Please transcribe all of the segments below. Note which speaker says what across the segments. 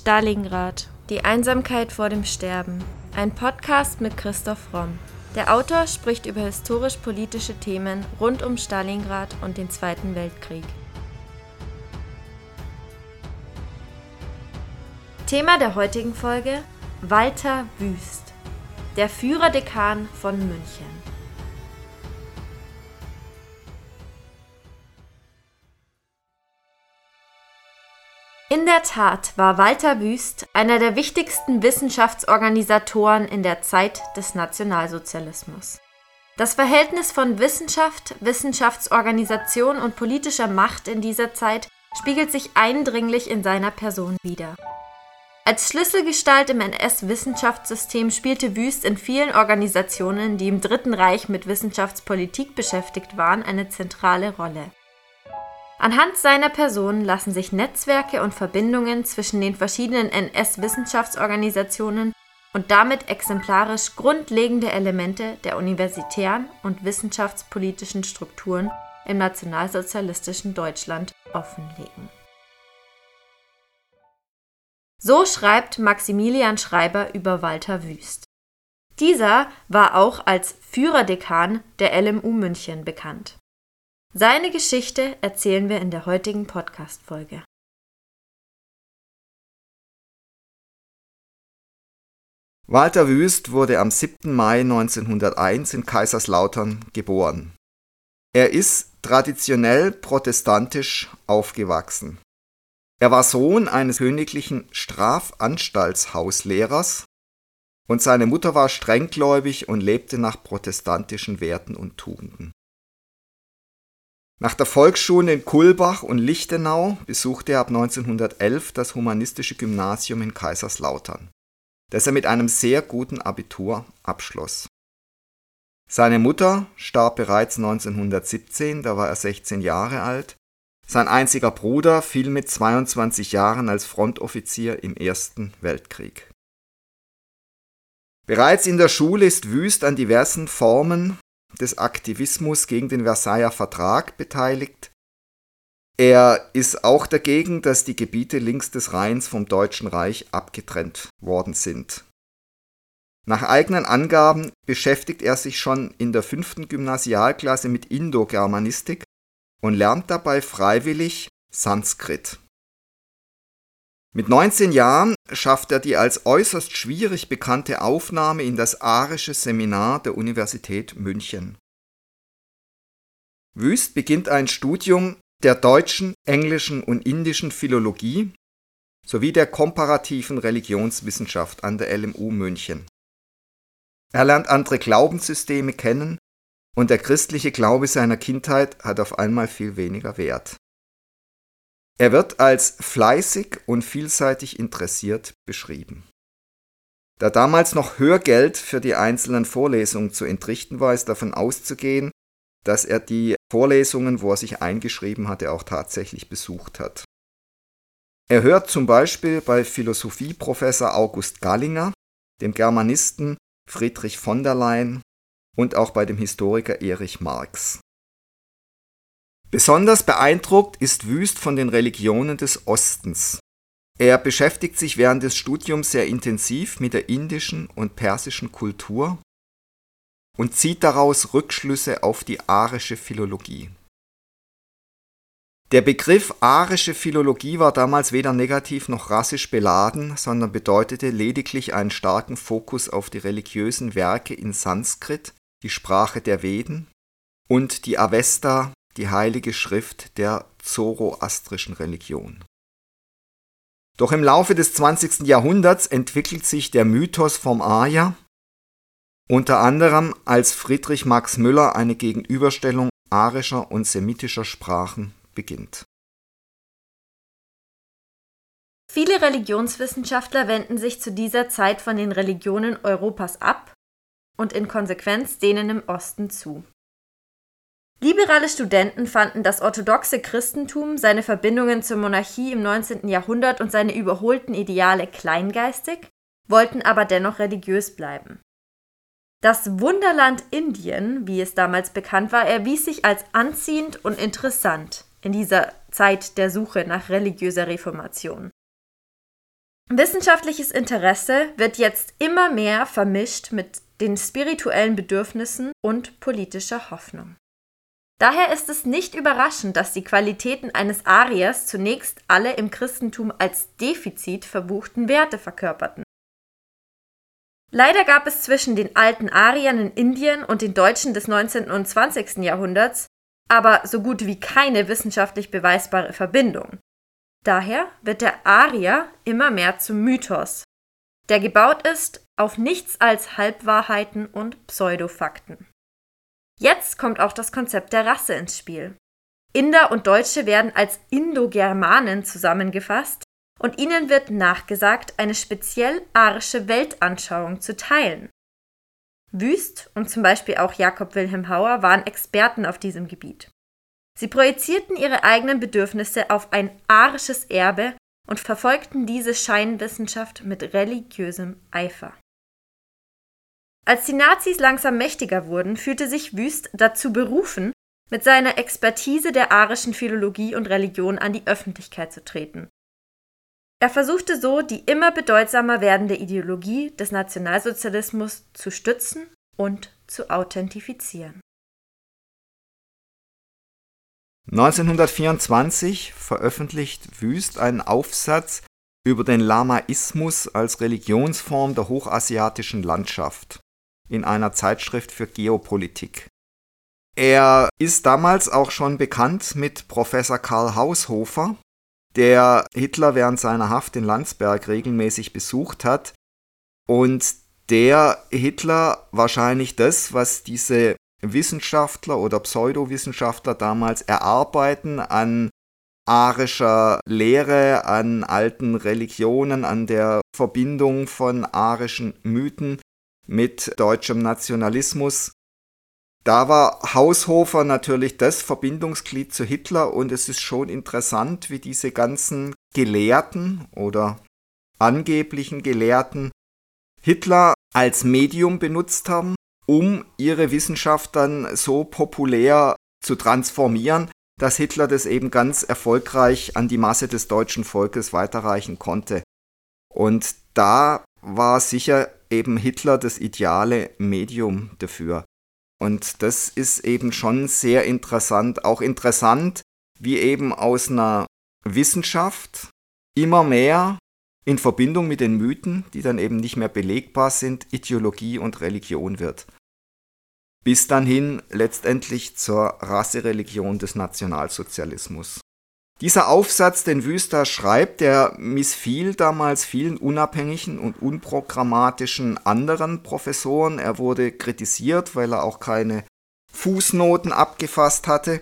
Speaker 1: Stalingrad. Die Einsamkeit vor dem Sterben. Ein Podcast mit Christoph Romm. Der Autor spricht über historisch-politische Themen rund um Stalingrad und den Zweiten Weltkrieg. Thema der heutigen Folge Walter Wüst, der Führerdekan von München. In der Tat war Walter Wüst einer der wichtigsten Wissenschaftsorganisatoren in der Zeit des Nationalsozialismus. Das Verhältnis von Wissenschaft, Wissenschaftsorganisation und politischer Macht in dieser Zeit spiegelt sich eindringlich in seiner Person wider. Als Schlüsselgestalt im NS-Wissenschaftssystem spielte Wüst in vielen Organisationen, die im Dritten Reich mit Wissenschaftspolitik beschäftigt waren, eine zentrale Rolle. Anhand seiner Person lassen sich Netzwerke und Verbindungen zwischen den verschiedenen NS-Wissenschaftsorganisationen und damit exemplarisch grundlegende Elemente der universitären und wissenschaftspolitischen Strukturen im nationalsozialistischen Deutschland offenlegen. So schreibt Maximilian Schreiber über Walter Wüst. Dieser war auch als Führerdekan der LMU München bekannt. Seine Geschichte erzählen wir in der heutigen Podcast-Folge.
Speaker 2: Walter Wüst wurde am 7. Mai 1901 in Kaiserslautern geboren. Er ist traditionell protestantisch aufgewachsen. Er war Sohn eines königlichen Strafanstaltshauslehrers und seine Mutter war strenggläubig und lebte nach protestantischen Werten und Tugenden. Nach der Volksschule in Kulbach und Lichtenau besuchte er ab 1911 das Humanistische Gymnasium in Kaiserslautern, das er mit einem sehr guten Abitur abschloss. Seine Mutter starb bereits 1917, da war er 16 Jahre alt. Sein einziger Bruder fiel mit 22 Jahren als Frontoffizier im Ersten Weltkrieg. Bereits in der Schule ist Wüst an diversen Formen des Aktivismus gegen den Versailler Vertrag beteiligt. Er ist auch dagegen, dass die Gebiete links des Rheins vom Deutschen Reich abgetrennt worden sind. Nach eigenen Angaben beschäftigt er sich schon in der fünften Gymnasialklasse mit Indogermanistik und lernt dabei freiwillig Sanskrit. Mit 19 Jahren schafft er die als äußerst schwierig bekannte Aufnahme in das arische Seminar der Universität München. Wüst beginnt ein Studium der deutschen, englischen und indischen Philologie sowie der komparativen Religionswissenschaft an der LMU München. Er lernt andere Glaubenssysteme kennen und der christliche Glaube seiner Kindheit hat auf einmal viel weniger Wert. Er wird als fleißig und vielseitig interessiert beschrieben. Da damals noch Hörgeld für die einzelnen Vorlesungen zu entrichten war, ist davon auszugehen, dass er die Vorlesungen, wo er sich eingeschrieben hatte, auch tatsächlich besucht hat. Er hört zum Beispiel bei Philosophieprofessor August Gallinger, dem Germanisten Friedrich von der Leyen und auch bei dem Historiker Erich Marx. Besonders beeindruckt ist Wüst von den Religionen des Ostens. Er beschäftigt sich während des Studiums sehr intensiv mit der indischen und persischen Kultur und zieht daraus Rückschlüsse auf die arische Philologie. Der Begriff arische Philologie war damals weder negativ noch rassisch beladen, sondern bedeutete lediglich einen starken Fokus auf die religiösen Werke in Sanskrit, die Sprache der Veden, und die Avesta, die heilige Schrift der zoroastrischen Religion. Doch im Laufe des 20. Jahrhunderts entwickelt sich der Mythos vom Arya, unter anderem als Friedrich Max Müller eine Gegenüberstellung arischer und semitischer Sprachen beginnt.
Speaker 1: Viele Religionswissenschaftler wenden sich zu dieser Zeit von den Religionen Europas ab und in Konsequenz denen im Osten zu. Liberale Studenten fanden das orthodoxe Christentum, seine Verbindungen zur Monarchie im 19. Jahrhundert und seine überholten Ideale kleingeistig, wollten aber dennoch religiös bleiben. Das Wunderland Indien, wie es damals bekannt war, erwies sich als anziehend und interessant in dieser Zeit der Suche nach religiöser Reformation. Wissenschaftliches Interesse wird jetzt immer mehr vermischt mit den spirituellen Bedürfnissen und politischer Hoffnung. Daher ist es nicht überraschend, dass die Qualitäten eines Ariers zunächst alle im Christentum als Defizit verbuchten Werte verkörperten. Leider gab es zwischen den alten Ariern in Indien und den Deutschen des 19. und 20. Jahrhunderts aber so gut wie keine wissenschaftlich beweisbare Verbindung. Daher wird der Arier immer mehr zum Mythos, der gebaut ist auf nichts als Halbwahrheiten und Pseudofakten. Jetzt kommt auch das Konzept der Rasse ins Spiel. Inder und Deutsche werden als Indogermanen zusammengefasst und ihnen wird nachgesagt, eine speziell arische Weltanschauung zu teilen. Wüst und zum Beispiel auch Jakob Wilhelm Hauer waren Experten auf diesem Gebiet. Sie projizierten ihre eigenen Bedürfnisse auf ein arisches Erbe und verfolgten diese Scheinwissenschaft mit religiösem Eifer. Als die Nazis langsam mächtiger wurden, fühlte sich Wüst dazu berufen, mit seiner Expertise der arischen Philologie und Religion an die Öffentlichkeit zu treten er versuchte so, die immer bedeutsamer werdende Ideologie des Nationalsozialismus zu stützen und zu authentifizieren.
Speaker 2: 1924 veröffentlicht Wüst einen Aufsatz über den Lamaismus als Religionsform der hochasiatischen Landschaft in einer Zeitschrift für Geopolitik. Er ist damals auch schon bekannt mit Professor Karl Haushofer, der Hitler während seiner Haft in Landsberg regelmäßig besucht hat und der Hitler wahrscheinlich das, was diese Wissenschaftler oder Pseudowissenschaftler damals erarbeiten an arischer Lehre, an alten Religionen, an der Verbindung von arischen Mythen mit deutschem Nationalismus, da war Haushofer natürlich das Verbindungsglied zu Hitler und es ist schon interessant, wie diese ganzen Gelehrten oder angeblichen Gelehrten Hitler als Medium benutzt haben, um ihre Wissenschaft dann so populär zu transformieren, dass Hitler das eben ganz erfolgreich an die Masse des deutschen Volkes weiterreichen konnte. Und da war sicher eben Hitler das ideale Medium dafür. Und das ist eben schon sehr interessant. Auch interessant, wie eben aus einer Wissenschaft immer mehr in Verbindung mit den Mythen, die dann eben nicht mehr belegbar sind, Ideologie und Religion wird. Bis dann hin letztendlich zur Rassereligion des Nationalsozialismus. Dieser Aufsatz, den Wüster schreibt, der missfiel damals vielen unabhängigen und unprogrammatischen anderen Professoren. Er wurde kritisiert, weil er auch keine Fußnoten abgefasst hatte.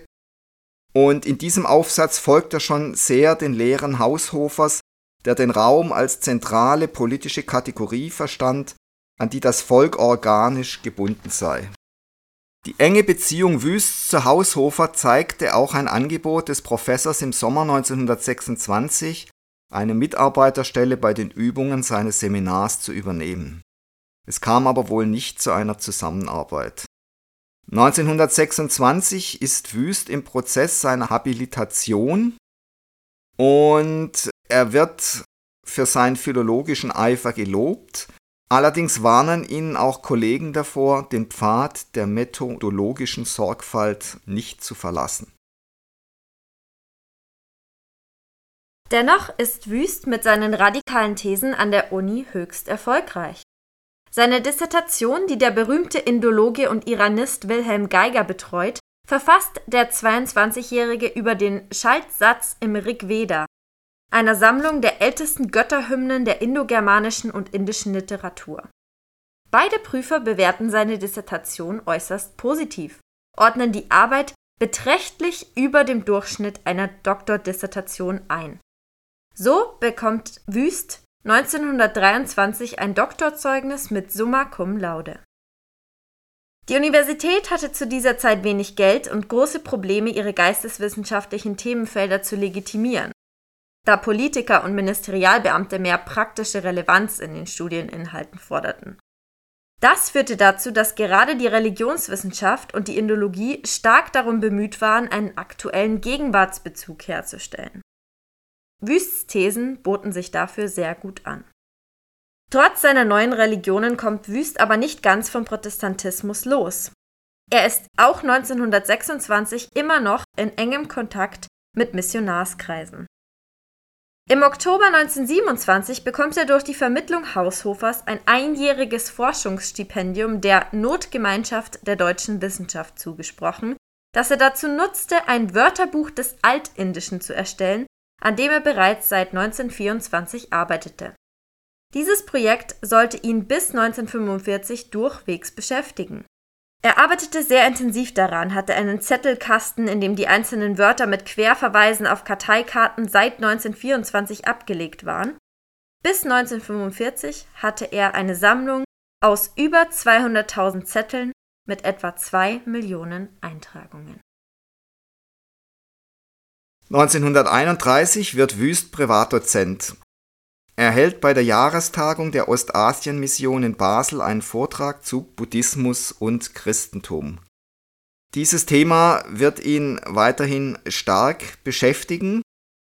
Speaker 2: Und in diesem Aufsatz folgt er schon sehr den Lehren Haushofers, der den Raum als zentrale politische Kategorie verstand, an die das Volk organisch gebunden sei. Die enge Beziehung Wüst zu Haushofer zeigte auch ein Angebot des Professors im Sommer 1926, eine Mitarbeiterstelle bei den Übungen seines Seminars zu übernehmen. Es kam aber wohl nicht zu einer Zusammenarbeit. 1926 ist Wüst im Prozess seiner Habilitation und er wird für seinen philologischen Eifer gelobt, Allerdings warnen ihn auch Kollegen davor, den Pfad der methodologischen Sorgfalt nicht zu verlassen.
Speaker 1: Dennoch ist Wüst mit seinen radikalen Thesen an der Uni höchst erfolgreich. Seine Dissertation, die der berühmte Indologe und Iranist Wilhelm Geiger betreut, verfasst der 22-Jährige über den Schaltsatz im Rig Veda, einer Sammlung der ältesten Götterhymnen der indogermanischen und indischen Literatur. Beide Prüfer bewerten seine Dissertation äußerst positiv, ordnen die Arbeit beträchtlich über dem Durchschnitt einer Doktordissertation ein. So bekommt Wüst 1923 ein Doktorzeugnis mit Summa cum laude. Die Universität hatte zu dieser Zeit wenig Geld und große Probleme, ihre geisteswissenschaftlichen Themenfelder zu legitimieren da Politiker und Ministerialbeamte mehr praktische Relevanz in den Studieninhalten forderten. Das führte dazu, dass gerade die Religionswissenschaft und die Indologie stark darum bemüht waren, einen aktuellen Gegenwartsbezug herzustellen. Wüsts Thesen boten sich dafür sehr gut an. Trotz seiner neuen Religionen kommt Wüst aber nicht ganz vom Protestantismus los. Er ist auch 1926 immer noch in engem Kontakt mit Missionarskreisen. Im Oktober 1927 bekommt er durch die Vermittlung Haushofers ein einjähriges Forschungsstipendium der Notgemeinschaft der deutschen Wissenschaft zugesprochen, das er dazu nutzte, ein Wörterbuch des Altindischen zu erstellen, an dem er bereits seit 1924 arbeitete. Dieses Projekt sollte ihn bis 1945 durchwegs beschäftigen. Er arbeitete sehr intensiv daran, hatte einen Zettelkasten, in dem die einzelnen Wörter mit Querverweisen auf Karteikarten seit 1924 abgelegt waren. Bis 1945 hatte er eine Sammlung aus über 200.000 Zetteln mit etwa 2 Millionen Eintragungen.
Speaker 2: 1931 wird Wüst Privatdozent er hält bei der Jahrestagung der Ostasien-Mission in Basel einen Vortrag zu Buddhismus und Christentum. Dieses Thema wird ihn weiterhin stark beschäftigen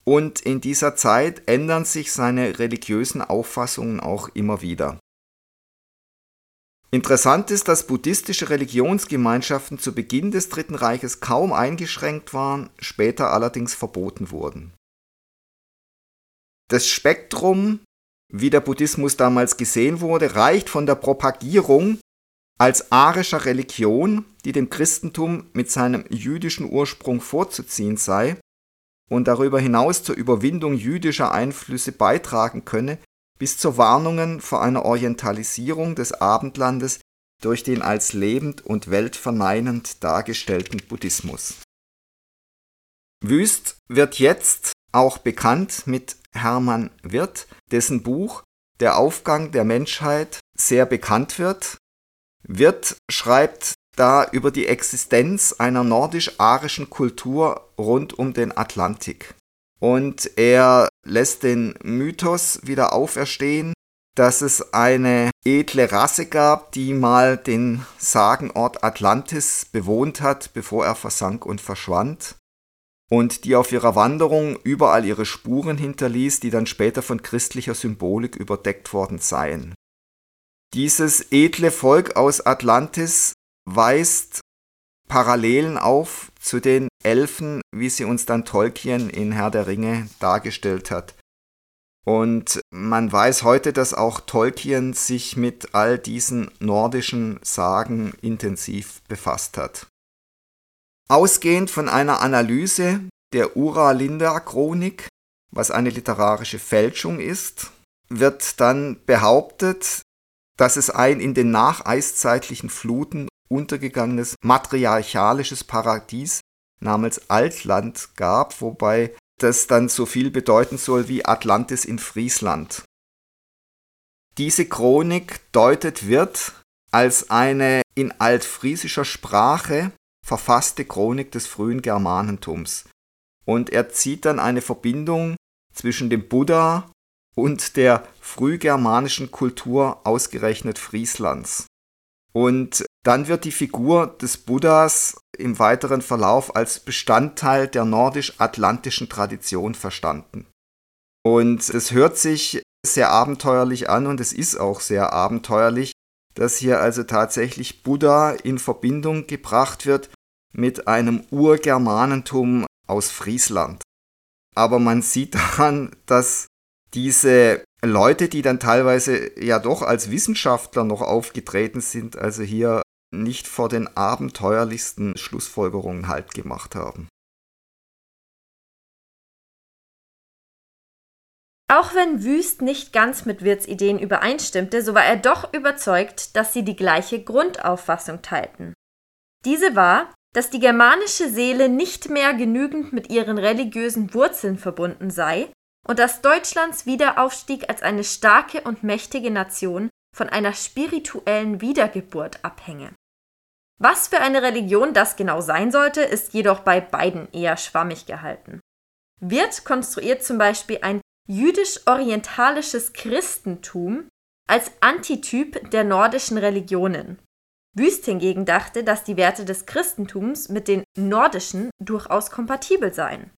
Speaker 2: und in dieser Zeit ändern sich seine religiösen Auffassungen auch immer wieder. Interessant ist, dass buddhistische Religionsgemeinschaften zu Beginn des Dritten Reiches kaum eingeschränkt waren, später allerdings verboten wurden. Das Spektrum, wie der Buddhismus damals gesehen wurde, reicht von der Propagierung als arischer Religion, die dem Christentum mit seinem jüdischen Ursprung vorzuziehen sei und darüber hinaus zur Überwindung jüdischer Einflüsse beitragen könne, bis zu Warnungen vor einer Orientalisierung des Abendlandes durch den als lebend und weltverneinend dargestellten Buddhismus. Wüst wird jetzt auch bekannt mit Hermann Wirth, dessen Buch Der Aufgang der Menschheit sehr bekannt wird. Wirth schreibt da über die Existenz einer nordisch-arischen Kultur rund um den Atlantik. Und er lässt den Mythos wieder auferstehen, dass es eine edle Rasse gab, die mal den Sagenort Atlantis bewohnt hat, bevor er versank und verschwand und die auf ihrer Wanderung überall ihre Spuren hinterließ, die dann später von christlicher Symbolik überdeckt worden seien. Dieses edle Volk aus Atlantis weist Parallelen auf zu den Elfen, wie sie uns dann Tolkien in Herr der Ringe dargestellt hat. Und man weiß heute, dass auch Tolkien sich mit all diesen nordischen Sagen intensiv befasst hat. Ausgehend von einer Analyse der Ura-Linda-Chronik, was eine literarische Fälschung ist, wird dann behauptet, dass es ein in den nacheiszeitlichen Fluten untergegangenes matriarchalisches Paradies namens Altland gab, wobei das dann so viel bedeuten soll wie Atlantis in Friesland. Diese Chronik deutet wird als eine in altfriesischer Sprache verfasste Chronik des frühen Germanentums. Und er zieht dann eine Verbindung zwischen dem Buddha und der frühgermanischen Kultur ausgerechnet Frieslands. Und dann wird die Figur des Buddhas im weiteren Verlauf als Bestandteil der nordisch-atlantischen Tradition verstanden. Und es hört sich sehr abenteuerlich an und es ist auch sehr abenteuerlich, dass hier also tatsächlich Buddha in Verbindung gebracht wird mit einem Urgermanentum aus Friesland. Aber man sieht daran, dass diese Leute, die dann teilweise ja doch als Wissenschaftler noch aufgetreten sind, also hier nicht vor den abenteuerlichsten Schlussfolgerungen halt gemacht haben.
Speaker 1: Auch wenn Wüst nicht ganz mit Wirts Ideen übereinstimmte, so war er doch überzeugt, dass sie die gleiche Grundauffassung teilten. Diese war, dass die germanische Seele nicht mehr genügend mit ihren religiösen Wurzeln verbunden sei und dass Deutschlands Wiederaufstieg als eine starke und mächtige Nation von einer spirituellen Wiedergeburt abhänge. Was für eine Religion das genau sein sollte, ist jedoch bei beiden eher schwammig gehalten. Wirth konstruiert zum Beispiel ein jüdisch-orientalisches Christentum als Antityp der nordischen Religionen. Wüst hingegen dachte, dass die Werte des Christentums mit den nordischen durchaus kompatibel seien.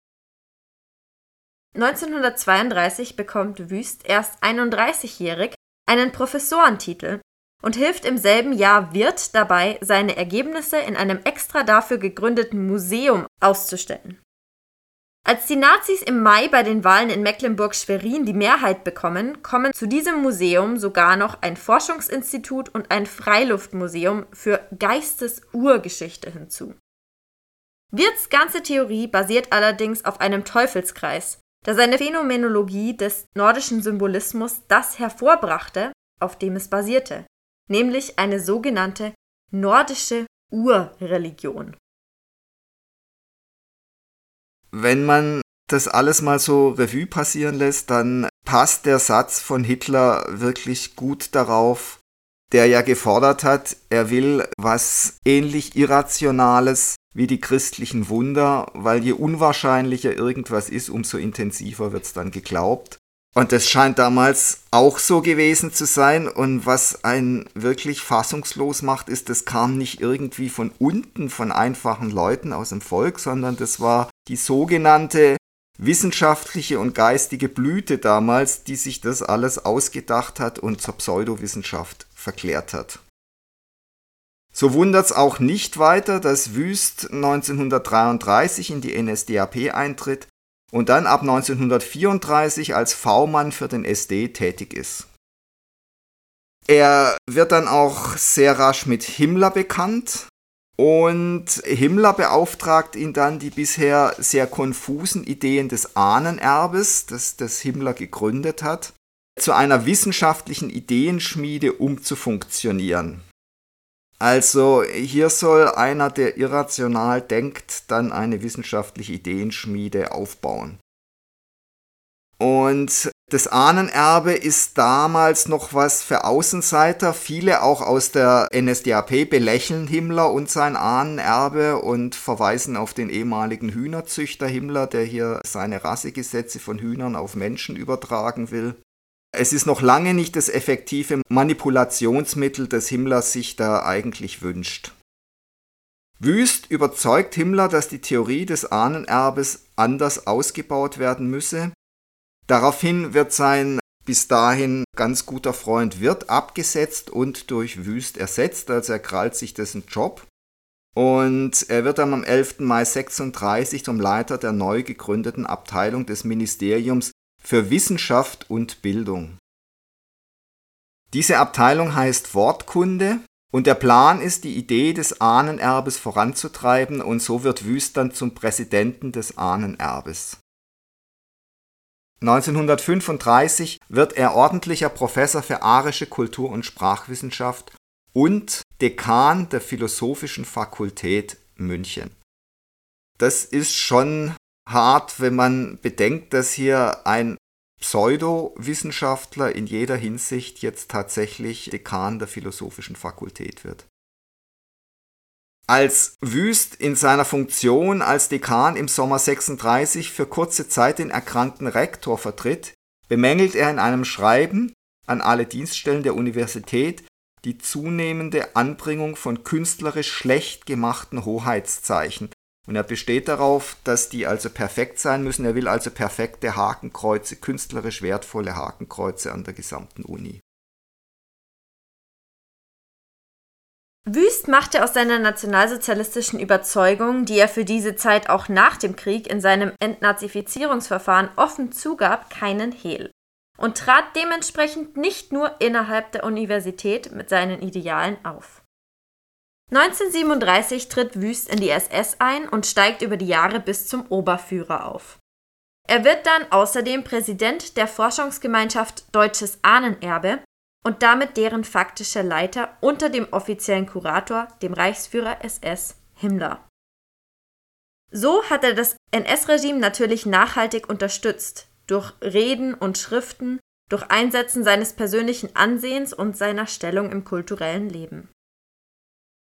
Speaker 1: 1932 bekommt Wüst erst 31-jährig einen Professorentitel und hilft im selben Jahr Wirth dabei, seine Ergebnisse in einem extra dafür gegründeten Museum auszustellen. Als die Nazis im Mai bei den Wahlen in Mecklenburg-Schwerin die Mehrheit bekommen, kommen zu diesem Museum sogar noch ein Forschungsinstitut und ein Freiluftmuseum für Geistesurgeschichte hinzu. Wirths ganze Theorie basiert allerdings auf einem Teufelskreis, da seine Phänomenologie des nordischen Symbolismus das hervorbrachte, auf dem es basierte, nämlich eine sogenannte nordische Urreligion.
Speaker 2: Wenn man das alles mal so Revue passieren lässt, dann passt der Satz von Hitler wirklich gut darauf, der ja gefordert hat, er will was ähnlich Irrationales wie die christlichen Wunder, weil je unwahrscheinlicher irgendwas ist, umso intensiver wird es dann geglaubt. Und das scheint damals auch so gewesen zu sein. Und was einen wirklich fassungslos macht, ist, das kam nicht irgendwie von unten von einfachen Leuten aus dem Volk, sondern das war die sogenannte wissenschaftliche und geistige Blüte damals, die sich das alles ausgedacht hat und zur Pseudowissenschaft verklärt hat. So wundert es auch nicht weiter, dass Wüst 1933 in die NSDAP eintritt und dann ab 1934 als V-Mann für den SD tätig ist. Er wird dann auch sehr rasch mit Himmler bekannt und Himmler beauftragt ihn dann, die bisher sehr konfusen Ideen des Ahnenerbes, das, das Himmler gegründet hat, zu einer wissenschaftlichen Ideenschmiede umzufunktionieren. Also hier soll einer, der irrational denkt, dann eine wissenschaftliche Ideenschmiede aufbauen. Und das Ahnenerbe ist damals noch was für Außenseiter. Viele auch aus der NSDAP belächeln Himmler und sein Ahnenerbe und verweisen auf den ehemaligen Hühnerzüchter Himmler, der hier seine Rassegesetze von Hühnern auf Menschen übertragen will. Es ist noch lange nicht das effektive Manipulationsmittel, das Himmler sich da eigentlich wünscht. Wüst überzeugt Himmler, dass die Theorie des Ahnenerbes anders ausgebaut werden müsse. Daraufhin wird sein bis dahin ganz guter Freund Wirt abgesetzt und durch Wüst ersetzt, also er krallt sich dessen Job. Und er wird dann am 11. Mai 36 zum Leiter der neu gegründeten Abteilung des Ministeriums für Wissenschaft und Bildung. Diese Abteilung heißt Wortkunde und der Plan ist, die Idee des Ahnenerbes voranzutreiben und so wird Wüst dann zum Präsidenten des Ahnenerbes. 1935 wird er ordentlicher Professor für arische Kultur und Sprachwissenschaft und Dekan der Philosophischen Fakultät München. Das ist schon hart, wenn man bedenkt, dass hier ein Pseudowissenschaftler in jeder Hinsicht jetzt tatsächlich Dekan der Philosophischen Fakultät wird. Als Wüst in seiner Funktion als Dekan im Sommer 36 für kurze Zeit den erkrankten Rektor vertritt, bemängelt er in einem Schreiben an alle Dienststellen der Universität die zunehmende Anbringung von künstlerisch schlecht gemachten Hoheitszeichen und er besteht darauf, dass die also perfekt sein müssen. Er will also perfekte Hakenkreuze, künstlerisch wertvolle Hakenkreuze an der gesamten Uni.
Speaker 1: Wüst machte aus seiner nationalsozialistischen Überzeugung, die er für diese Zeit auch nach dem Krieg in seinem Entnazifizierungsverfahren offen zugab, keinen Hehl und trat dementsprechend nicht nur innerhalb der Universität mit seinen Idealen auf. 1937 tritt Wüst in die SS ein und steigt über die Jahre bis zum Oberführer auf. Er wird dann außerdem Präsident der Forschungsgemeinschaft Deutsches Ahnenerbe und damit deren faktischer Leiter unter dem offiziellen Kurator, dem Reichsführer SS Himmler. So hat er das NS-Regime natürlich nachhaltig unterstützt, durch Reden und Schriften, durch Einsetzen seines persönlichen Ansehens und seiner Stellung im kulturellen Leben.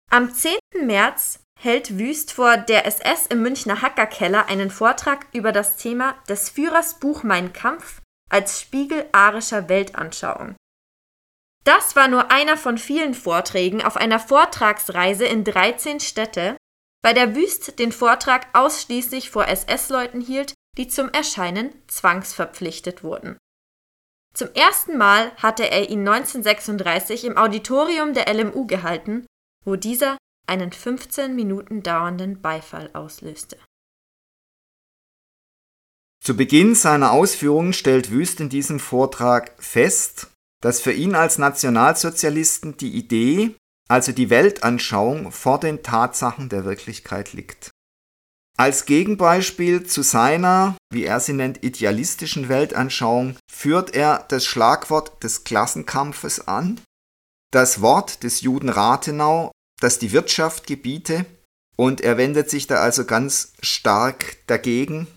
Speaker 1: Am 10. März hält Wüst vor der SS im Münchner Hackerkeller einen Vortrag über das Thema des Führers Buch Mein Kampf als Spiegel arischer Weltanschauung. Das war nur einer von vielen Vorträgen auf einer Vortragsreise in 13 Städte, bei der Wüst den Vortrag ausschließlich vor SS-Leuten hielt, die zum Erscheinen zwangsverpflichtet wurden. Zum ersten Mal hatte er ihn 1936 im Auditorium der LMU gehalten, wo dieser einen 15 Minuten dauernden Beifall auslöste.
Speaker 2: Zu Beginn seiner Ausführungen stellt Wüst in diesem Vortrag fest, dass für ihn als Nationalsozialisten die Idee, also die Weltanschauung, vor den Tatsachen der Wirklichkeit liegt. Als Gegenbeispiel zu seiner, wie er sie nennt, idealistischen Weltanschauung führt er das Schlagwort des Klassenkampfes an, das Wort des Juden Rathenau, das die Wirtschaft gebiete, und er wendet sich da also ganz stark dagegen.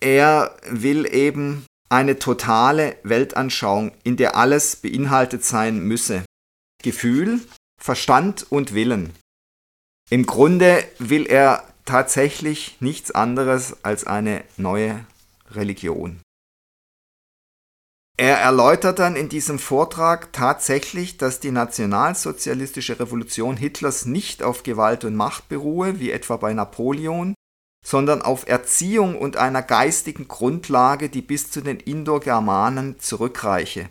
Speaker 2: Er will eben eine totale Weltanschauung, in der alles beinhaltet sein müsse. Gefühl, Verstand und Willen. Im Grunde will er tatsächlich nichts anderes als eine neue Religion. Er erläutert dann in diesem Vortrag tatsächlich, dass die nationalsozialistische Revolution Hitlers nicht auf Gewalt und Macht beruhe, wie etwa bei Napoleon, sondern auf Erziehung und einer geistigen Grundlage, die bis zu den Indogermanen zurückreiche.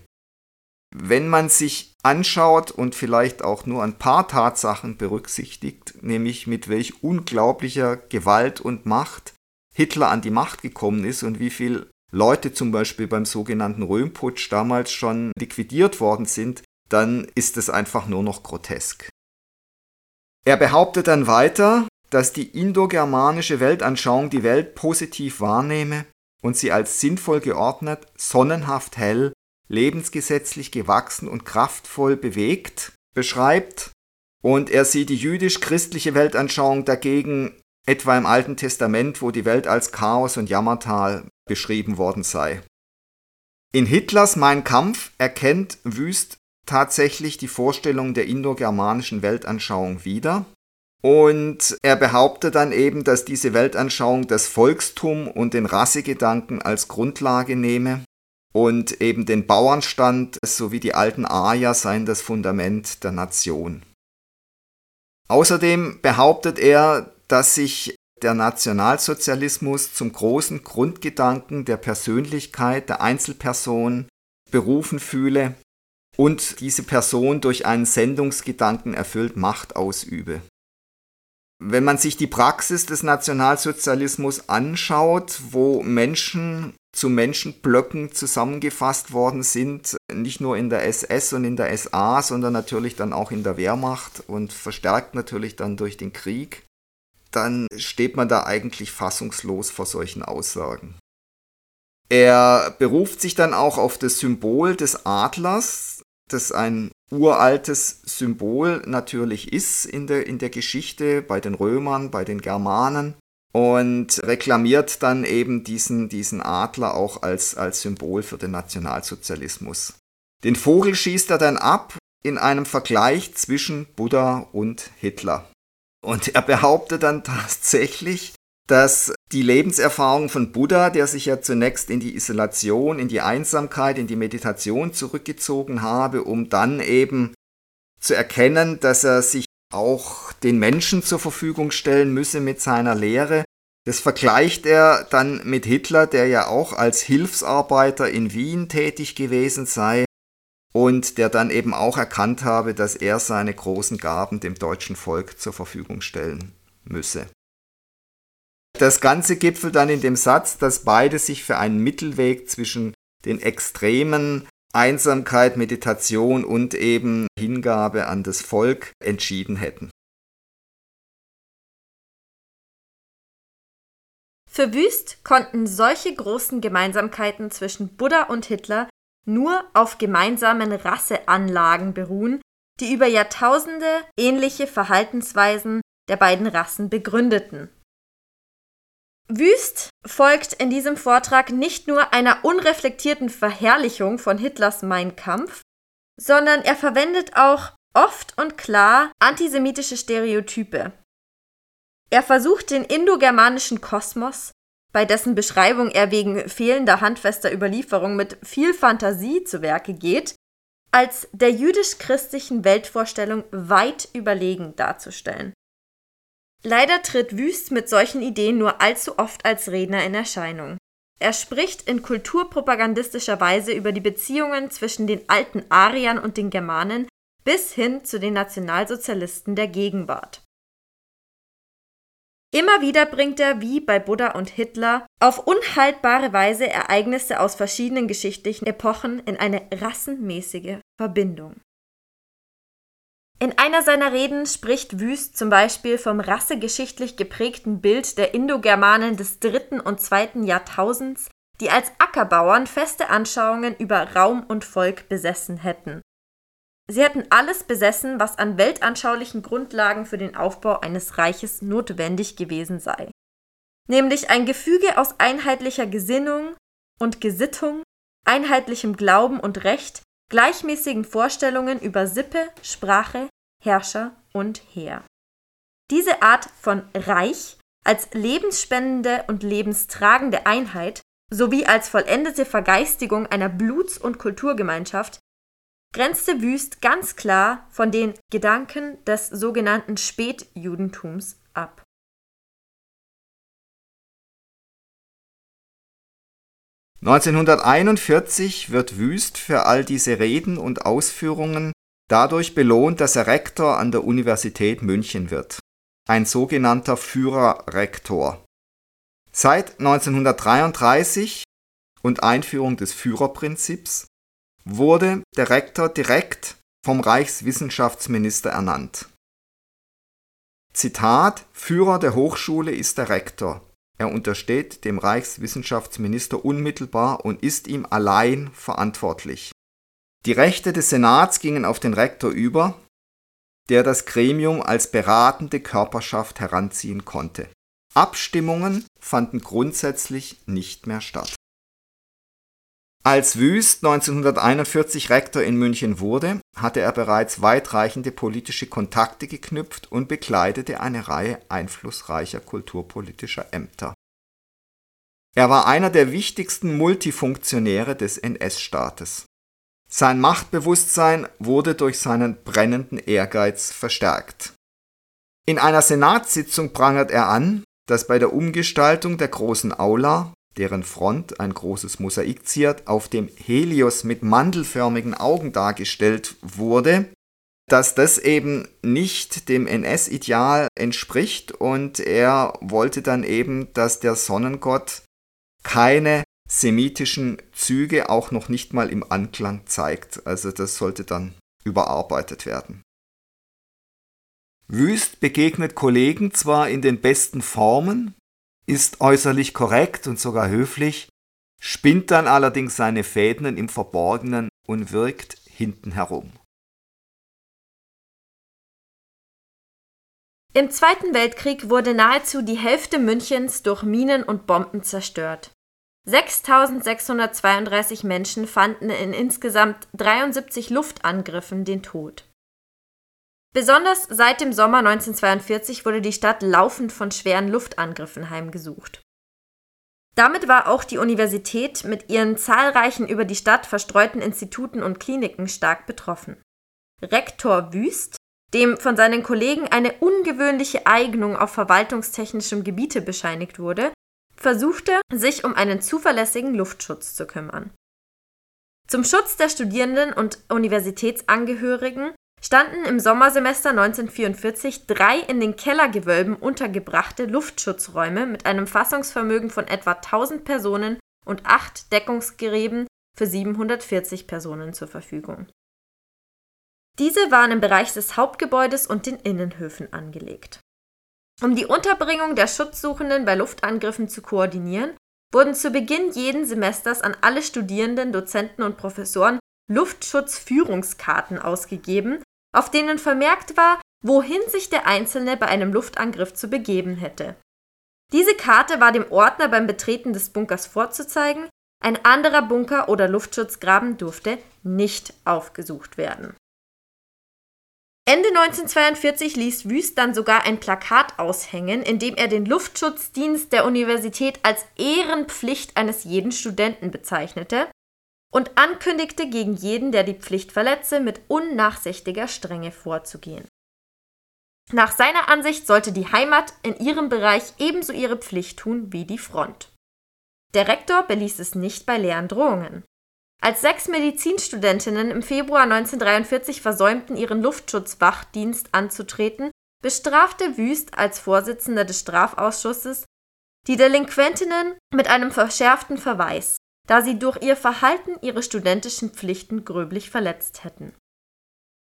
Speaker 2: Wenn man sich anschaut und vielleicht auch nur ein paar Tatsachen berücksichtigt, nämlich mit welch unglaublicher Gewalt und Macht Hitler an die Macht gekommen ist und wie viele Leute zum Beispiel beim sogenannten Röhmputsch damals schon liquidiert worden sind, dann ist es einfach nur noch grotesk. Er behauptet dann weiter, dass die indogermanische Weltanschauung die Welt positiv wahrnehme und sie als sinnvoll geordnet, sonnenhaft hell, lebensgesetzlich gewachsen und kraftvoll bewegt beschreibt, und er sieht die jüdisch-christliche Weltanschauung dagegen etwa im Alten Testament, wo die Welt als Chaos und Jammertal beschrieben worden sei. In Hitlers Mein Kampf erkennt Wüst tatsächlich die Vorstellung der indogermanischen Weltanschauung wieder und er behauptet dann eben, dass diese Weltanschauung das Volkstum und den Rassegedanken als Grundlage nehme und eben den Bauernstand sowie die alten Arier seien das Fundament der Nation. Außerdem behauptet er, dass sich der Nationalsozialismus zum großen Grundgedanken der Persönlichkeit der Einzelperson berufen fühle und diese Person durch einen Sendungsgedanken erfüllt Macht ausübe. Wenn man sich die Praxis des Nationalsozialismus anschaut, wo Menschen zu Menschenblöcken zusammengefasst worden sind, nicht nur in der SS und in der SA, sondern natürlich dann auch in der Wehrmacht und verstärkt natürlich dann durch den Krieg, dann steht man da eigentlich fassungslos vor solchen Aussagen. Er beruft sich dann auch auf das Symbol des Adlers, das ein uraltes Symbol natürlich ist in der, in der Geschichte bei den Römern, bei den Germanen und reklamiert dann eben diesen, diesen Adler auch als, als Symbol für den Nationalsozialismus. Den Vogel schießt er dann ab in einem Vergleich zwischen Buddha und Hitler. Und er behauptet dann tatsächlich, dass die Lebenserfahrung von Buddha, der sich ja zunächst in die Isolation, in die Einsamkeit, in die Meditation zurückgezogen habe, um dann eben zu erkennen, dass er sich auch den Menschen zur Verfügung stellen müsse mit seiner Lehre. Das vergleicht er dann mit Hitler, der ja auch als Hilfsarbeiter in Wien tätig gewesen sei und der dann eben auch erkannt habe, dass er seine großen Gaben dem deutschen Volk zur Verfügung stellen müsse. Das Ganze gipfelt dann in dem Satz, dass beide sich für einen Mittelweg zwischen den Extremen Einsamkeit, Meditation und eben Hingabe an das Volk entschieden hätten.
Speaker 1: Für Wüst konnten solche großen Gemeinsamkeiten zwischen Buddha und Hitler nur auf gemeinsamen Rasseanlagen beruhen, die über Jahrtausende ähnliche Verhaltensweisen der beiden Rassen begründeten. Wüst folgt in diesem Vortrag nicht nur einer unreflektierten Verherrlichung von Hitlers Mein Kampf, sondern er verwendet auch oft und klar antisemitische Stereotype. Er versucht den indogermanischen Kosmos, bei dessen Beschreibung er wegen fehlender handfester Überlieferung mit viel Fantasie zu Werke geht, als der jüdisch-christlichen Weltvorstellung weit überlegen darzustellen. Leider tritt Wüst mit solchen Ideen nur allzu oft als Redner in Erscheinung. Er spricht in kulturpropagandistischer Weise über die Beziehungen zwischen den alten Ariern und den Germanen bis hin zu den Nationalsozialisten der Gegenwart. Immer wieder bringt er, wie bei Buddha und Hitler, auf unhaltbare Weise Ereignisse aus verschiedenen geschichtlichen Epochen in eine rassenmäßige Verbindung. In einer seiner Reden spricht Wüst zum Beispiel vom rassegeschichtlich geprägten Bild der Indogermanen des dritten und zweiten Jahrtausends, die als Ackerbauern feste Anschauungen über Raum und Volk besessen hätten. Sie hätten alles besessen, was an weltanschaulichen Grundlagen für den Aufbau eines Reiches notwendig gewesen sei. Nämlich ein Gefüge aus einheitlicher Gesinnung und Gesittung, einheitlichem Glauben und Recht, gleichmäßigen Vorstellungen über Sippe, Sprache, Herrscher und Heer. Diese Art von Reich als lebensspendende und lebenstragende Einheit sowie als vollendete Vergeistigung einer Bluts- und Kulturgemeinschaft grenzte Wüst ganz klar von den Gedanken des sogenannten Spätjudentums ab.
Speaker 2: (1941) wird Wüst für all diese Reden und Ausführungen dadurch belohnt, dass er Rektor an der Universität München wird, ein sogenannter Führerrektor. Seit 1933 und Einführung des Führerprinzips wurde der Rektor direkt vom Reichswissenschaftsminister ernannt. Zitat Führer der Hochschule ist der Rektor er untersteht dem Reichswissenschaftsminister unmittelbar und ist ihm allein verantwortlich. Die Rechte des Senats gingen auf den Rektor über, der das Gremium als beratende Körperschaft heranziehen konnte. Abstimmungen fanden grundsätzlich nicht mehr statt. Als Wüst 1941 Rektor in München wurde, hatte er bereits weitreichende politische Kontakte geknüpft und bekleidete eine Reihe einflussreicher kulturpolitischer Ämter. Er war einer der wichtigsten Multifunktionäre des NS-Staates. Sein Machtbewusstsein wurde durch seinen brennenden Ehrgeiz verstärkt. In einer Senatssitzung prangert er an, dass bei der Umgestaltung der großen Aula deren Front ein großes Mosaik ziert, auf dem Helios mit mandelförmigen Augen dargestellt wurde, dass das eben nicht dem NS-Ideal entspricht und er wollte dann eben, dass der Sonnengott keine semitischen Züge auch noch nicht mal im Anklang zeigt. Also das sollte dann überarbeitet werden. Wüst begegnet Kollegen zwar in den besten Formen, ist äußerlich korrekt und sogar höflich, spinnt dann allerdings seine Fäden im Verborgenen und wirkt hinten herum.
Speaker 1: Im Zweiten Weltkrieg wurde nahezu die Hälfte Münchens durch Minen und Bomben zerstört. 6632 Menschen fanden in insgesamt 73 Luftangriffen den Tod. Besonders seit dem Sommer 1942 wurde die Stadt laufend von schweren Luftangriffen heimgesucht. Damit war auch die Universität mit ihren zahlreichen über die Stadt verstreuten Instituten und Kliniken stark betroffen. Rektor Wüst, dem von seinen Kollegen eine ungewöhnliche Eignung auf verwaltungstechnischem Gebiete bescheinigt wurde, versuchte, sich um einen zuverlässigen Luftschutz zu kümmern. Zum Schutz der Studierenden und Universitätsangehörigen standen im Sommersemester 1944 drei in den Kellergewölben untergebrachte Luftschutzräume mit einem Fassungsvermögen von etwa 1000 Personen und acht Deckungsgräben für 740 Personen zur Verfügung. Diese waren im Bereich des Hauptgebäudes und den Innenhöfen angelegt. Um die Unterbringung der Schutzsuchenden bei Luftangriffen zu koordinieren, wurden zu Beginn jeden Semesters an alle Studierenden, Dozenten und Professoren Luftschutzführungskarten ausgegeben, auf denen vermerkt war, wohin sich der Einzelne bei einem Luftangriff zu begeben hätte. Diese Karte war dem Ordner beim Betreten des Bunkers vorzuzeigen, ein anderer Bunker oder Luftschutzgraben durfte nicht aufgesucht werden. Ende 1942 ließ Wüst dann sogar ein Plakat aushängen, in dem er den Luftschutzdienst der Universität als Ehrenpflicht eines jeden Studenten bezeichnete und ankündigte, gegen jeden, der die Pflicht verletze, mit unnachsichtiger Strenge vorzugehen. Nach seiner Ansicht sollte die Heimat in ihrem Bereich ebenso ihre Pflicht tun wie die Front. Der Rektor beließ es nicht bei leeren Drohungen. Als sechs Medizinstudentinnen im Februar 1943 versäumten, ihren Luftschutzwachdienst anzutreten, bestrafte Wüst als Vorsitzender des Strafausschusses die Delinquentinnen mit einem verschärften Verweis, da sie durch ihr Verhalten ihre studentischen Pflichten gröblich verletzt hätten.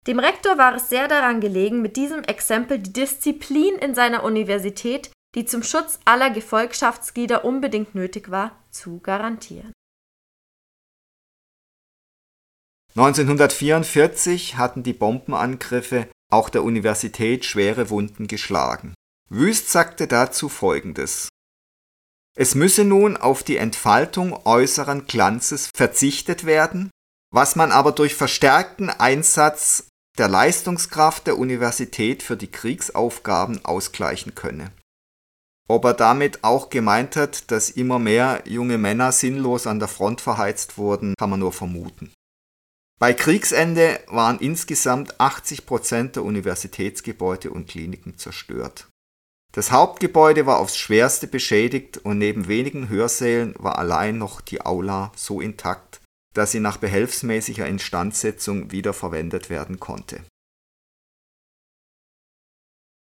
Speaker 1: Dem Rektor war es sehr daran gelegen, mit diesem Exempel die Disziplin in seiner Universität, die zum Schutz aller Gefolgschaftsglieder unbedingt nötig war, zu garantieren.
Speaker 2: 1944 hatten die Bombenangriffe auch der Universität schwere Wunden geschlagen. Wüst sagte dazu Folgendes. Es müsse nun auf die Entfaltung äußeren Glanzes verzichtet werden, was man aber durch verstärkten Einsatz der Leistungskraft der Universität für die Kriegsaufgaben ausgleichen könne. Ob er damit auch gemeint hat, dass immer mehr junge Männer sinnlos an der Front verheizt wurden, kann man nur vermuten. Bei Kriegsende waren insgesamt 80 Prozent der Universitätsgebäude und Kliniken zerstört. Das Hauptgebäude war aufs schwerste beschädigt und neben wenigen Hörsälen war allein noch die Aula so intakt, dass sie nach behelfsmäßiger Instandsetzung wieder verwendet werden konnte.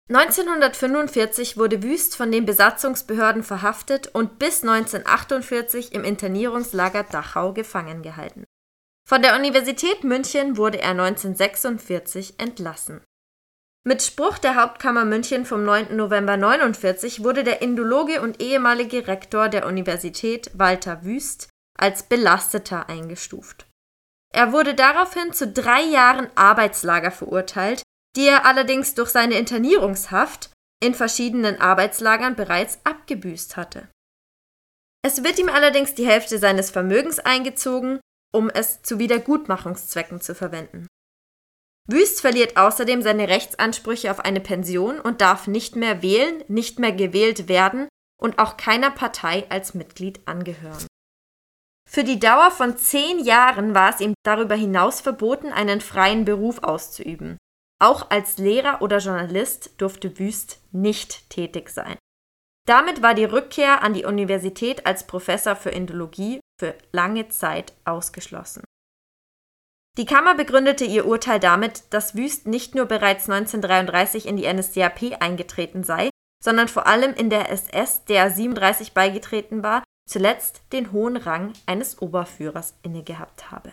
Speaker 1: 1945 wurde Wüst von den Besatzungsbehörden verhaftet und bis 1948 im Internierungslager Dachau gefangen gehalten von der Universität München wurde er 1946 entlassen. Mit Spruch der Hauptkammer München vom 9. November 1949 wurde der Indologe und ehemalige Rektor der Universität Walter Wüst als Belasteter eingestuft. Er wurde daraufhin zu drei Jahren Arbeitslager verurteilt, die er allerdings durch seine Internierungshaft in verschiedenen Arbeitslagern bereits abgebüßt hatte. Es wird ihm allerdings die Hälfte seines Vermögens eingezogen um es zu Wiedergutmachungszwecken zu verwenden. Wüst verliert außerdem seine Rechtsansprüche auf eine Pension und darf nicht mehr wählen, nicht mehr gewählt werden und auch keiner Partei als Mitglied angehören. Für die Dauer von zehn Jahren war es ihm darüber hinaus verboten, einen freien Beruf auszuüben. Auch als Lehrer oder Journalist durfte Wüst nicht tätig sein. Damit war die Rückkehr an die Universität als Professor für Indologie für lange Zeit ausgeschlossen. Die Kammer begründete ihr Urteil damit, dass Wüst nicht nur bereits 1933 in die NSDAP eingetreten sei, sondern vor allem in der SS, der 37 beigetreten war, zuletzt den hohen Rang eines Oberführers innegehabt habe.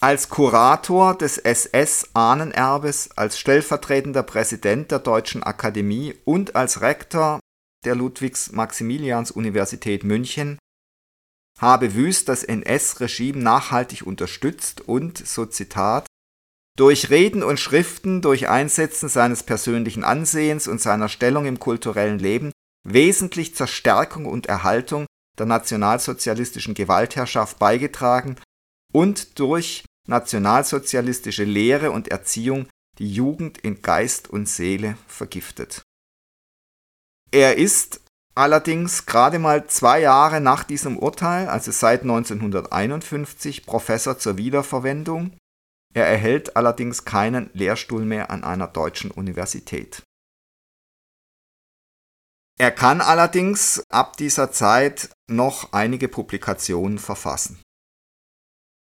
Speaker 2: Als Kurator des SS-Ahnenerbes, als stellvertretender Präsident der Deutschen Akademie und als Rektor der Ludwigs-Maximilians-Universität München habe Wüst das NS-Regime nachhaltig unterstützt und, so Zitat, durch Reden und Schriften, durch Einsetzen seines persönlichen Ansehens und seiner Stellung im kulturellen Leben wesentlich zur Stärkung und Erhaltung der nationalsozialistischen Gewaltherrschaft beigetragen und durch nationalsozialistische Lehre und Erziehung die Jugend in Geist und Seele vergiftet. Er ist allerdings gerade mal zwei Jahre nach diesem Urteil, also seit 1951, Professor zur Wiederverwendung. Er erhält allerdings keinen Lehrstuhl mehr an einer deutschen Universität. Er kann allerdings ab dieser Zeit noch einige Publikationen verfassen.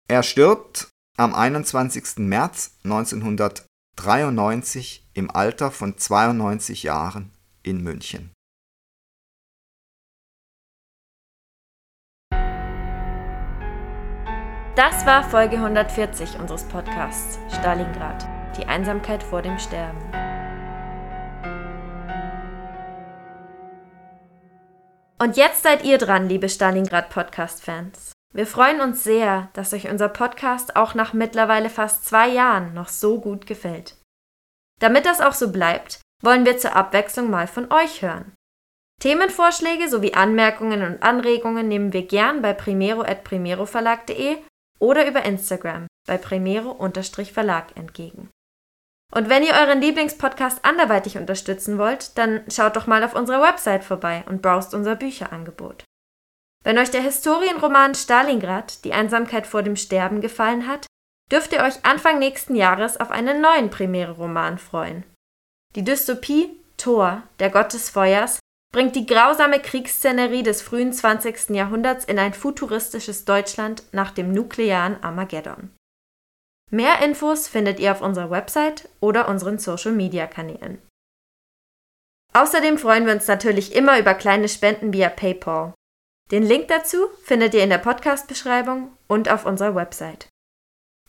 Speaker 2: Er stirbt am 21. März 1993 im Alter von 92 Jahren in München.
Speaker 1: Das war Folge 140 unseres Podcasts Stalingrad, die Einsamkeit vor dem Sterben. Und jetzt seid ihr dran, liebe Stalingrad Podcast-Fans. Wir freuen uns sehr, dass euch unser Podcast auch nach mittlerweile fast zwei Jahren noch so gut gefällt. Damit das auch so bleibt, wollen wir zur Abwechslung mal von euch hören. Themenvorschläge sowie Anmerkungen und Anregungen nehmen wir gern bei primero.primeroverlag.de oder über Instagram bei Premiere-Verlag entgegen. Und wenn ihr euren Lieblingspodcast anderweitig unterstützen wollt, dann schaut doch mal auf unserer Website vorbei und browst unser Bücherangebot. Wenn euch der Historienroman Stalingrad, die Einsamkeit vor dem Sterben gefallen hat, dürft ihr euch Anfang nächsten Jahres auf einen neuen Premiere-Roman freuen. Die Dystopie Thor, der Gott des Feuers, bringt die grausame Kriegsszenerie des frühen 20. Jahrhunderts in ein futuristisches Deutschland nach dem nuklearen Armageddon. Mehr Infos findet ihr auf unserer Website oder unseren Social-Media-Kanälen. Außerdem freuen wir uns natürlich immer über kleine Spenden via PayPal. Den Link dazu findet ihr in der Podcast-Beschreibung und auf unserer Website.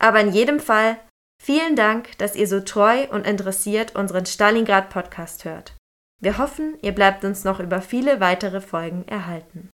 Speaker 1: Aber in jedem Fall vielen Dank, dass ihr so treu und interessiert unseren Stalingrad-Podcast hört. Wir hoffen, ihr bleibt uns noch über viele weitere Folgen erhalten.